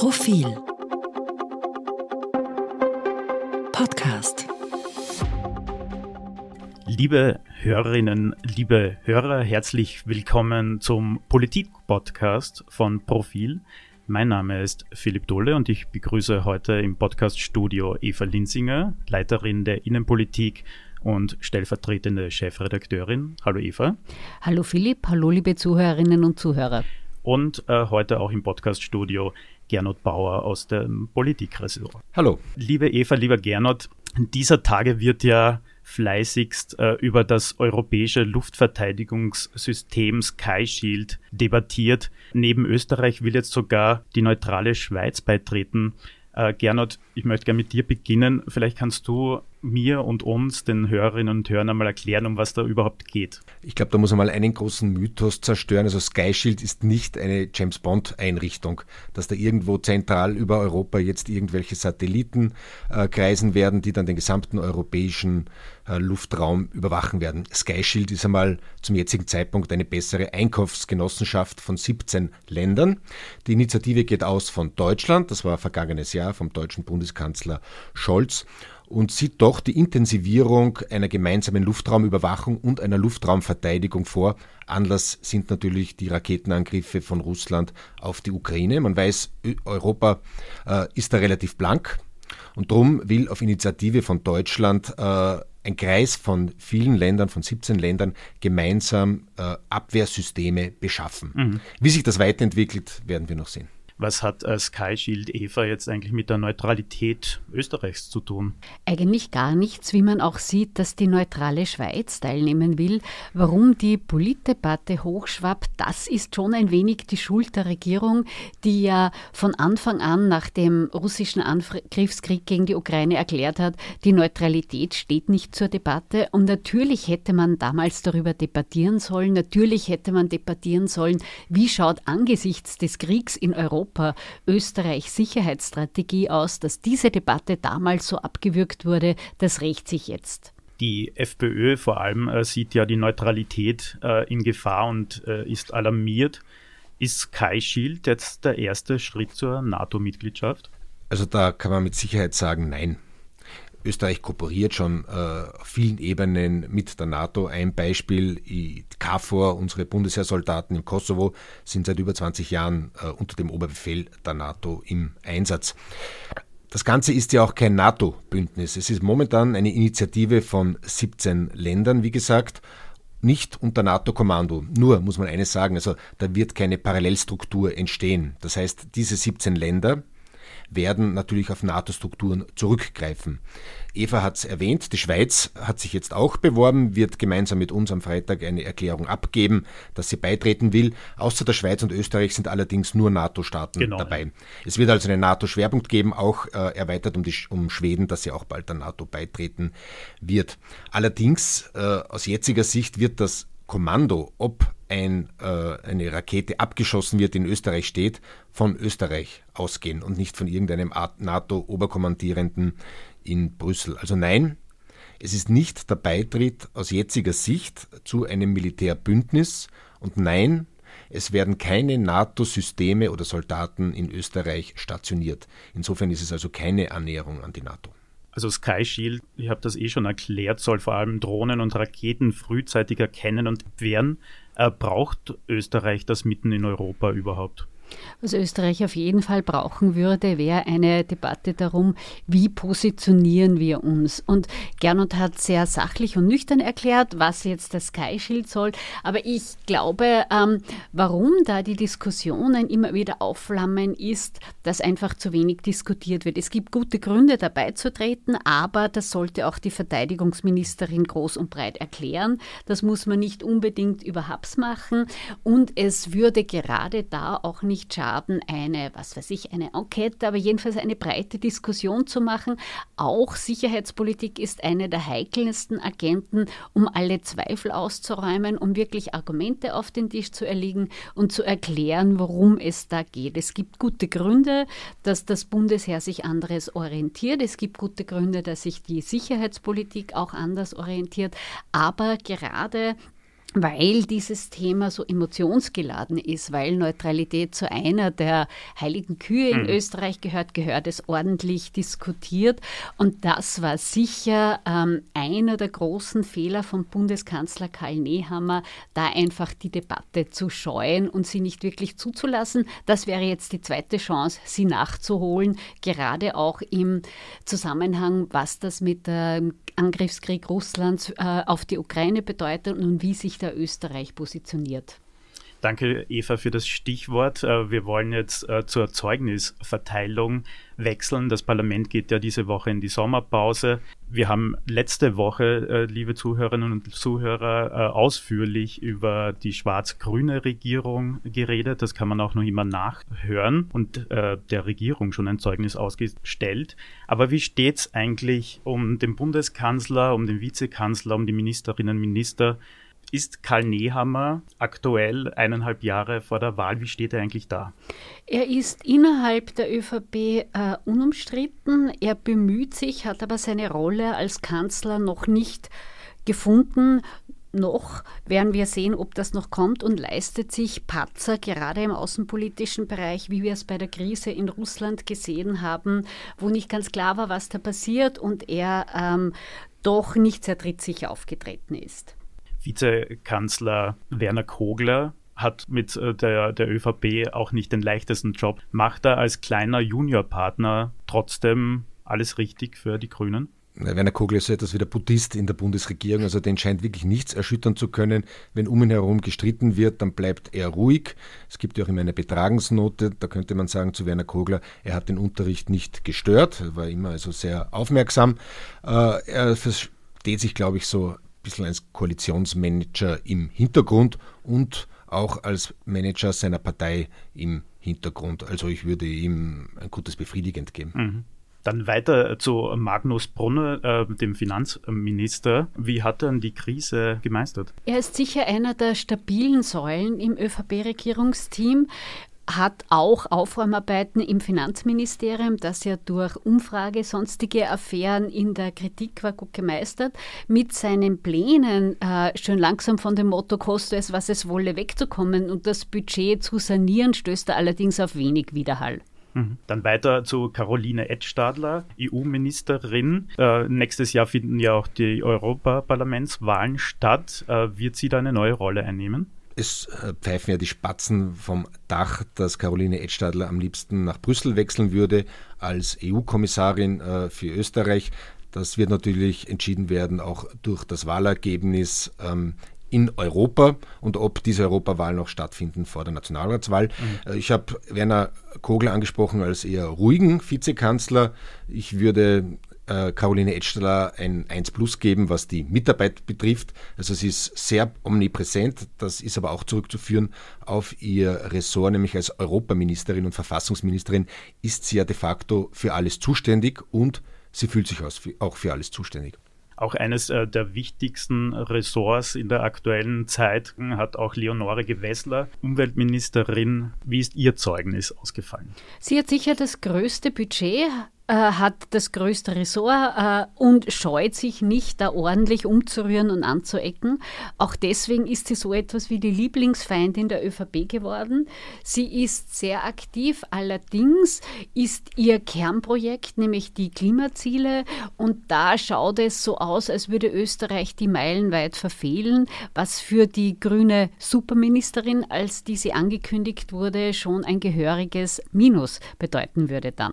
Profil Podcast Liebe Hörerinnen, liebe Hörer, herzlich willkommen zum Politik-Podcast von Profil. Mein Name ist Philipp Dohle und ich begrüße heute im Podcast-Studio Eva Linsinger, Leiterin der Innenpolitik und stellvertretende Chefredakteurin. Hallo Eva. Hallo Philipp, hallo liebe Zuhörerinnen und Zuhörer. Und äh, heute auch im Podcaststudio Gernot Bauer aus dem Politikressort. Hallo. Liebe Eva, lieber Gernot, dieser Tage wird ja fleißigst äh, über das europäische Luftverteidigungssystem Sky Shield debattiert. Neben Österreich will jetzt sogar die neutrale Schweiz beitreten. Äh, Gernot, ich möchte gerne mit dir beginnen. Vielleicht kannst du mir und uns, den Hörerinnen und Hörern, einmal erklären, um was da überhaupt geht. Ich glaube, da muss man mal einen großen Mythos zerstören. Also Sky Shield ist nicht eine James Bond-Einrichtung, dass da irgendwo zentral über Europa jetzt irgendwelche Satelliten äh, kreisen werden, die dann den gesamten europäischen äh, Luftraum überwachen werden. Sky Shield ist einmal zum jetzigen Zeitpunkt eine bessere Einkaufsgenossenschaft von 17 Ländern. Die Initiative geht aus von Deutschland, das war vergangenes Jahr vom deutschen Bundeskanzler Scholz und sieht doch die Intensivierung einer gemeinsamen Luftraumüberwachung und einer Luftraumverteidigung vor. Anlass sind natürlich die Raketenangriffe von Russland auf die Ukraine. Man weiß, Europa äh, ist da relativ blank und darum will auf Initiative von Deutschland äh, ein Kreis von vielen Ländern, von 17 Ländern, gemeinsam äh, Abwehrsysteme beschaffen. Mhm. Wie sich das weiterentwickelt, werden wir noch sehen. Was hat äh, Sky Shield Eva jetzt eigentlich mit der Neutralität Österreichs zu tun? Eigentlich gar nichts, wie man auch sieht, dass die neutrale Schweiz teilnehmen will. Warum die Politdebatte hochschwappt, das ist schon ein wenig die Schuld der Regierung, die ja von Anfang an nach dem russischen Angriffskrieg gegen die Ukraine erklärt hat, die Neutralität steht nicht zur Debatte. Und natürlich hätte man damals darüber debattieren sollen. Natürlich hätte man debattieren sollen, wie schaut angesichts des Kriegs in Europa Europa Österreichs Sicherheitsstrategie aus, dass diese Debatte damals so abgewürgt wurde, das rächt sich jetzt. Die FPÖ vor allem äh, sieht ja die Neutralität äh, in Gefahr und äh, ist alarmiert. Ist Sky Shield jetzt der erste Schritt zur NATO-Mitgliedschaft? Also da kann man mit Sicherheit sagen, nein. Österreich kooperiert schon äh, auf vielen Ebenen mit der NATO. Ein Beispiel, KFOR, unsere Bundesheersoldaten im Kosovo, sind seit über 20 Jahren äh, unter dem Oberbefehl der NATO im Einsatz. Das Ganze ist ja auch kein NATO-Bündnis. Es ist momentan eine Initiative von 17 Ländern, wie gesagt, nicht unter NATO-Kommando. Nur muss man eines sagen, also da wird keine Parallelstruktur entstehen. Das heißt, diese 17 Länder werden natürlich auf NATO-Strukturen zurückgreifen. Eva hat es erwähnt, die Schweiz hat sich jetzt auch beworben, wird gemeinsam mit uns am Freitag eine Erklärung abgeben, dass sie beitreten will. Außer der Schweiz und Österreich sind allerdings nur NATO-Staaten genau. dabei. Es wird also einen NATO-Schwerpunkt geben, auch äh, erweitert um, die, um Schweden, dass sie auch bald der NATO beitreten wird. Allerdings, äh, aus jetziger Sicht wird das Kommando, ob ein, äh, eine Rakete abgeschossen wird, in Österreich steht, von Österreich ausgehen und nicht von irgendeinem NATO-Oberkommandierenden in Brüssel. Also nein, es ist nicht der Beitritt aus jetziger Sicht zu einem Militärbündnis und nein, es werden keine NATO-Systeme oder Soldaten in Österreich stationiert. Insofern ist es also keine Annäherung an die NATO. Also Sky Shield, ich habe das eh schon erklärt, soll vor allem Drohnen und Raketen frühzeitig erkennen und abwehren. Äh, braucht Österreich das mitten in Europa überhaupt? Was Österreich auf jeden Fall brauchen würde, wäre eine Debatte darum, wie positionieren wir uns. Und Gernot hat sehr sachlich und nüchtern erklärt, was jetzt das Sky Shield soll. Aber ich glaube, ähm, warum da die Diskussionen immer wieder aufflammen, ist, dass einfach zu wenig diskutiert wird. Es gibt gute Gründe, dabei zu treten, aber das sollte auch die Verteidigungsministerin groß und breit erklären. Das muss man nicht unbedingt über Habs machen. Und es würde gerade da auch nicht nicht schaden, eine, was weiß ich, eine Enquete, aber jedenfalls eine breite Diskussion zu machen. Auch Sicherheitspolitik ist eine der heikelsten Agenten, um alle Zweifel auszuräumen, um wirklich Argumente auf den Tisch zu erlegen und zu erklären, worum es da geht. Es gibt gute Gründe, dass das Bundesheer sich anderes orientiert. Es gibt gute Gründe, dass sich die Sicherheitspolitik auch anders orientiert. Aber gerade weil dieses Thema so emotionsgeladen ist, weil Neutralität zu einer der heiligen Kühe in mhm. Österreich gehört, gehört es ordentlich diskutiert. Und das war sicher ähm, einer der großen Fehler von Bundeskanzler Karl Nehammer, da einfach die Debatte zu scheuen und sie nicht wirklich zuzulassen. Das wäre jetzt die zweite Chance, sie nachzuholen, gerade auch im Zusammenhang, was das mit dem Angriffskrieg Russlands äh, auf die Ukraine bedeutet und wie sich da Österreich positioniert. Danke, Eva, für das Stichwort. Äh, wir wollen jetzt äh, zur Zeugnisverteilung wechseln. Das Parlament geht ja diese Woche in die Sommerpause. Wir haben letzte Woche, äh, liebe Zuhörerinnen und Zuhörer, ausführlich über die schwarz-grüne Regierung geredet. Das kann man auch noch immer nachhören und der Regierung schon ein Zeugnis ausgestellt. Aber wie steht es eigentlich um den Bundeskanzler, um den Vizekanzler, um die Ministerinnen und Minister? Ist Karl Nehammer aktuell eineinhalb Jahre vor der Wahl? Wie steht er eigentlich da? Er ist innerhalb der ÖVP äh, unumstritten. Er bemüht sich, hat aber seine Rolle als Kanzler noch nicht gefunden. Noch werden wir sehen, ob das noch kommt und leistet sich Patzer gerade im außenpolitischen Bereich, wie wir es bei der Krise in Russland gesehen haben, wo nicht ganz klar war, was da passiert und er ähm, doch nicht sehr trittsicher aufgetreten ist. Vizekanzler Werner Kogler hat mit äh, der, der ÖVP auch nicht den leichtesten Job. Macht er als kleiner Juniorpartner trotzdem alles richtig für die Grünen? Werner Kogler ist so etwas wie der Buddhist in der Bundesregierung, also den scheint wirklich nichts erschüttern zu können. Wenn um ihn herum gestritten wird, dann bleibt er ruhig. Es gibt ja auch immer eine Betragensnote, da könnte man sagen zu Werner Kogler, er hat den Unterricht nicht gestört, er war immer also sehr aufmerksam. Äh, er versteht sich, glaube ich, so bisschen als Koalitionsmanager im Hintergrund und auch als Manager seiner Partei im Hintergrund. Also ich würde ihm ein gutes Befriedigend geben. Mhm. Dann weiter zu Magnus Brunner, äh, dem Finanzminister. Wie hat er denn die Krise gemeistert? Er ist sicher einer der stabilen Säulen im ÖVP-Regierungsteam hat auch Aufräumarbeiten im Finanzministerium, das ja durch Umfrage sonstige Affären in der Kritik war gut gemeistert, mit seinen Plänen äh, schon langsam von dem Motto koste es, was es wolle, wegzukommen und das Budget zu sanieren, stößt er allerdings auf wenig Widerhall. Mhm. Dann weiter zu Caroline Edstadler, EU-Ministerin. Äh, nächstes Jahr finden ja auch die Europaparlamentswahlen statt. Äh, wird sie da eine neue Rolle einnehmen? Es äh, pfeifen ja die Spatzen vom Dach, dass Caroline Edstadler am liebsten nach Brüssel wechseln würde als EU-Kommissarin äh, für Österreich. Das wird natürlich entschieden werden auch durch das Wahlergebnis ähm, in Europa und ob diese Europawahl noch stattfinden vor der Nationalratswahl. Mhm. Äh, ich habe Werner Kogler angesprochen als eher ruhigen Vizekanzler. Ich würde äh, Caroline Edsteller ein 1 Plus geben, was die Mitarbeit betrifft. Also sie ist sehr omnipräsent. Das ist aber auch zurückzuführen auf ihr Ressort, nämlich als Europaministerin und Verfassungsministerin ist sie ja de facto für alles zuständig und sie fühlt sich auch für alles zuständig. Auch eines äh, der wichtigsten Ressorts in der aktuellen Zeit hat auch Leonore Gewessler, Umweltministerin. Wie ist Ihr Zeugnis ausgefallen? Sie hat sicher das größte Budget hat das größte Ressort äh, und scheut sich nicht, da ordentlich umzurühren und anzuecken. Auch deswegen ist sie so etwas wie die Lieblingsfeindin der ÖVP geworden. Sie ist sehr aktiv, allerdings ist ihr Kernprojekt, nämlich die Klimaziele, und da schaut es so aus, als würde Österreich die meilenweit verfehlen, was für die grüne Superministerin, als diese angekündigt wurde, schon ein gehöriges Minus bedeuten würde dann.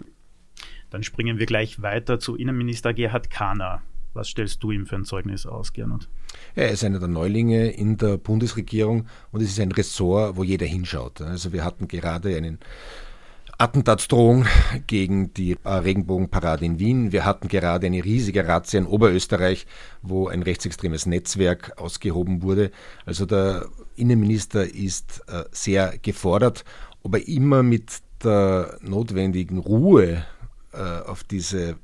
Dann springen wir gleich weiter zu Innenminister Gerhard Kahner. Was stellst du ihm für ein Zeugnis aus, Gernot? Er ist einer der Neulinge in der Bundesregierung und es ist ein Ressort, wo jeder hinschaut. Also wir hatten gerade einen Attentatsdrohung gegen die äh, Regenbogenparade in Wien. Wir hatten gerade eine riesige Razzia in Oberösterreich, wo ein rechtsextremes Netzwerk ausgehoben wurde. Also der Innenminister ist äh, sehr gefordert, ob er immer mit der notwendigen Ruhe äh, auf diese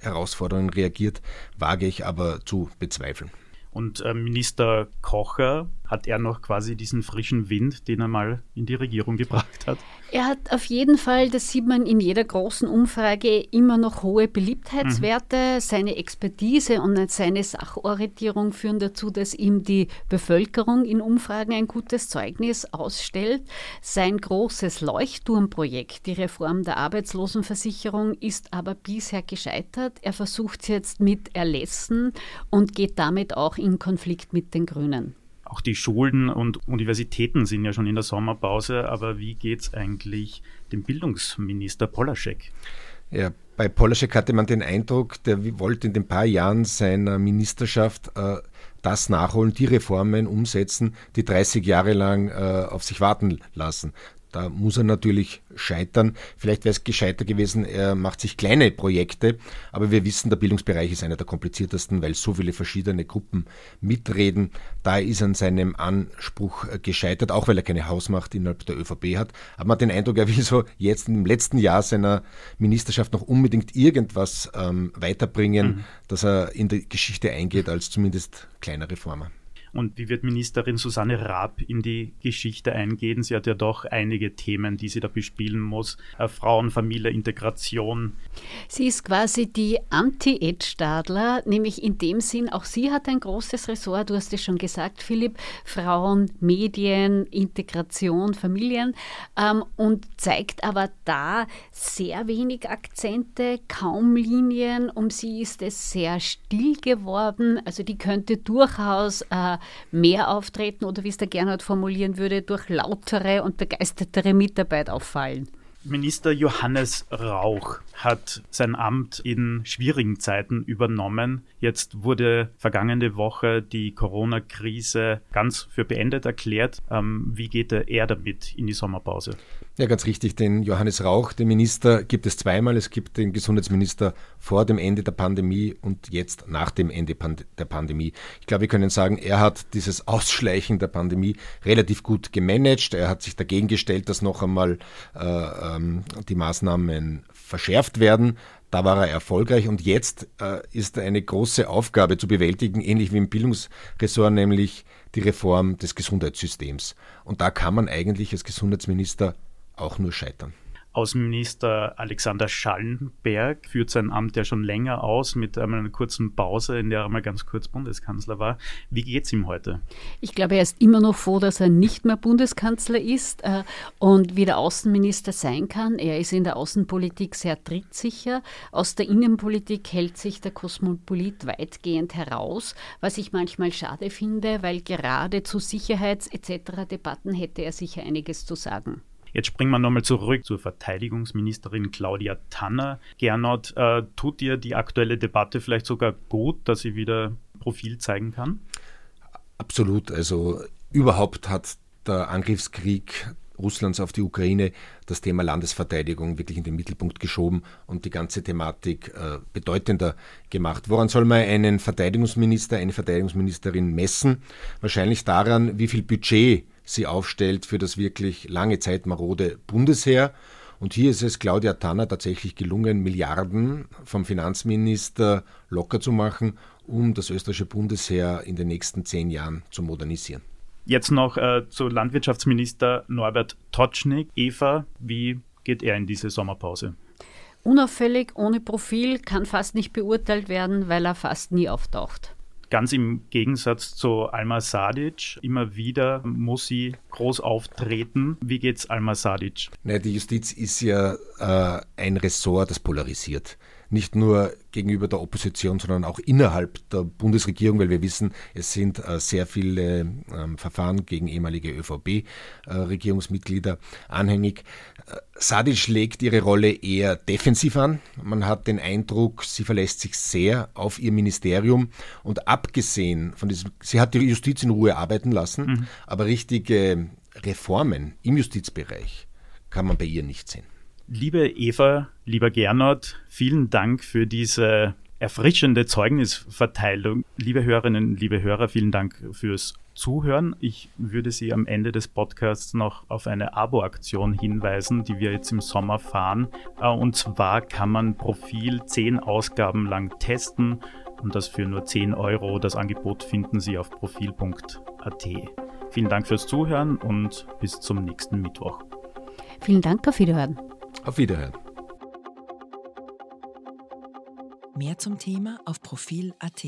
Herausforderungen reagiert, wage ich aber zu bezweifeln. Und äh, Minister Kocher hat er noch quasi diesen frischen Wind, den er mal in die Regierung gebracht hat? Er hat auf jeden Fall, das sieht man in jeder großen Umfrage, immer noch hohe Beliebtheitswerte. Mhm. Seine Expertise und seine Sachorientierung führen dazu, dass ihm die Bevölkerung in Umfragen ein gutes Zeugnis ausstellt. Sein großes Leuchtturmprojekt, die Reform der Arbeitslosenversicherung, ist aber bisher gescheitert. Er versucht es jetzt mit Erlässen und geht damit auch in Konflikt mit den Grünen. Auch die Schulen und Universitäten sind ja schon in der Sommerpause, aber wie geht es eigentlich dem Bildungsminister Polaschek? Ja, bei Polaschek hatte man den Eindruck, der wollte in den paar Jahren seiner Ministerschaft äh, das nachholen, die Reformen umsetzen, die 30 Jahre lang äh, auf sich warten lassen. Da muss er natürlich scheitern. Vielleicht wäre es gescheiter gewesen, er macht sich kleine Projekte, aber wir wissen, der Bildungsbereich ist einer der kompliziertesten, weil so viele verschiedene Gruppen mitreden. Da ist an seinem Anspruch gescheitert, auch weil er keine Hausmacht innerhalb der ÖVP hat. Aber man hat den Eindruck, er will so jetzt im letzten Jahr seiner Ministerschaft noch unbedingt irgendwas ähm, weiterbringen, mhm. dass er in die Geschichte eingeht als zumindest kleiner Reformer. Und wie wird Ministerin Susanne Raab in die Geschichte eingehen? Sie hat ja doch einige Themen, die sie da bespielen muss. Äh, Frauen, Familie, Integration. Sie ist quasi die Anti-Ed Stadler, nämlich in dem Sinn, auch sie hat ein großes Ressort, du hast es schon gesagt, Philipp, Frauen, Medien, Integration, Familien ähm, und zeigt aber da sehr wenig Akzente, kaum Linien. Um sie ist es sehr still geworden. Also die könnte durchaus äh, mehr auftreten oder wie es der Gernot formulieren würde, durch lautere und begeistertere Mitarbeit auffallen. Minister Johannes Rauch hat sein Amt in schwierigen Zeiten übernommen. Jetzt wurde vergangene Woche die Corona-Krise ganz für beendet erklärt. Ähm, wie geht er damit in die Sommerpause? Ja, ganz richtig. Den Johannes Rauch, den Minister, gibt es zweimal. Es gibt den Gesundheitsminister vor dem Ende der Pandemie und jetzt nach dem Ende der Pandemie. Ich glaube, wir können sagen, er hat dieses Ausschleichen der Pandemie relativ gut gemanagt. Er hat sich dagegen gestellt, dass noch einmal äh, ähm, die Maßnahmen verschärft werden. Da war er erfolgreich und jetzt äh, ist eine große Aufgabe zu bewältigen, ähnlich wie im Bildungsressort, nämlich die Reform des Gesundheitssystems. Und da kann man eigentlich als Gesundheitsminister auch nur scheitern. Außenminister Alexander Schallenberg führt sein Amt ja schon länger aus mit einer kurzen Pause, in der er mal ganz kurz Bundeskanzler war. Wie geht es ihm heute? Ich glaube, er ist immer noch froh, dass er nicht mehr Bundeskanzler ist äh, und wieder Außenminister sein kann. Er ist in der Außenpolitik sehr trittsicher. Aus der Innenpolitik hält sich der Kosmopolit weitgehend heraus, was ich manchmal schade finde, weil gerade zu Sicherheits- etc. Debatten hätte er sicher einiges zu sagen. Jetzt springen wir nochmal zurück zur Verteidigungsministerin Claudia Tanner. Gernot, äh, tut dir die aktuelle Debatte vielleicht sogar gut, dass sie wieder Profil zeigen kann? Absolut. Also überhaupt hat der Angriffskrieg Russlands auf die Ukraine das Thema Landesverteidigung wirklich in den Mittelpunkt geschoben und die ganze Thematik äh, bedeutender gemacht. Woran soll man einen Verteidigungsminister, eine Verteidigungsministerin messen? Wahrscheinlich daran, wie viel Budget sie aufstellt für das wirklich lange Zeit marode Bundesheer. Und hier ist es Claudia Tanner tatsächlich gelungen, Milliarden vom Finanzminister locker zu machen, um das österreichische Bundesheer in den nächsten zehn Jahren zu modernisieren. Jetzt noch äh, zu Landwirtschaftsminister Norbert Totschnig. Eva, wie geht er in diese Sommerpause? Unauffällig, ohne Profil, kann fast nicht beurteilt werden, weil er fast nie auftaucht. Ganz im Gegensatz zu Alma Sadic. Immer wieder muss sie groß auftreten. Wie geht's Alma Sadic? Naja, die Justiz ist ja äh, ein Ressort, das polarisiert nicht nur gegenüber der Opposition, sondern auch innerhalb der Bundesregierung, weil wir wissen, es sind äh, sehr viele ähm, Verfahren gegen ehemalige ÖVP-Regierungsmitglieder äh, anhängig. Äh, Sadic legt ihre Rolle eher defensiv an. Man hat den Eindruck, sie verlässt sich sehr auf ihr Ministerium und abgesehen von diesem, sie hat die Justiz in Ruhe arbeiten lassen, mhm. aber richtige Reformen im Justizbereich kann man bei ihr nicht sehen. Liebe Eva, lieber Gernot, vielen Dank für diese erfrischende Zeugnisverteilung. Liebe Hörerinnen, liebe Hörer, vielen Dank fürs Zuhören. Ich würde Sie am Ende des Podcasts noch auf eine Abo-Aktion hinweisen, die wir jetzt im Sommer fahren. Äh, und zwar kann man Profil zehn Ausgaben lang testen und das für nur 10 Euro. Das Angebot finden Sie auf profil.at. Vielen Dank fürs Zuhören und bis zum nächsten Mittwoch. Vielen Dank, auf Wiederhören. Auf Wiederhören. Mehr zum Thema auf Profil.at.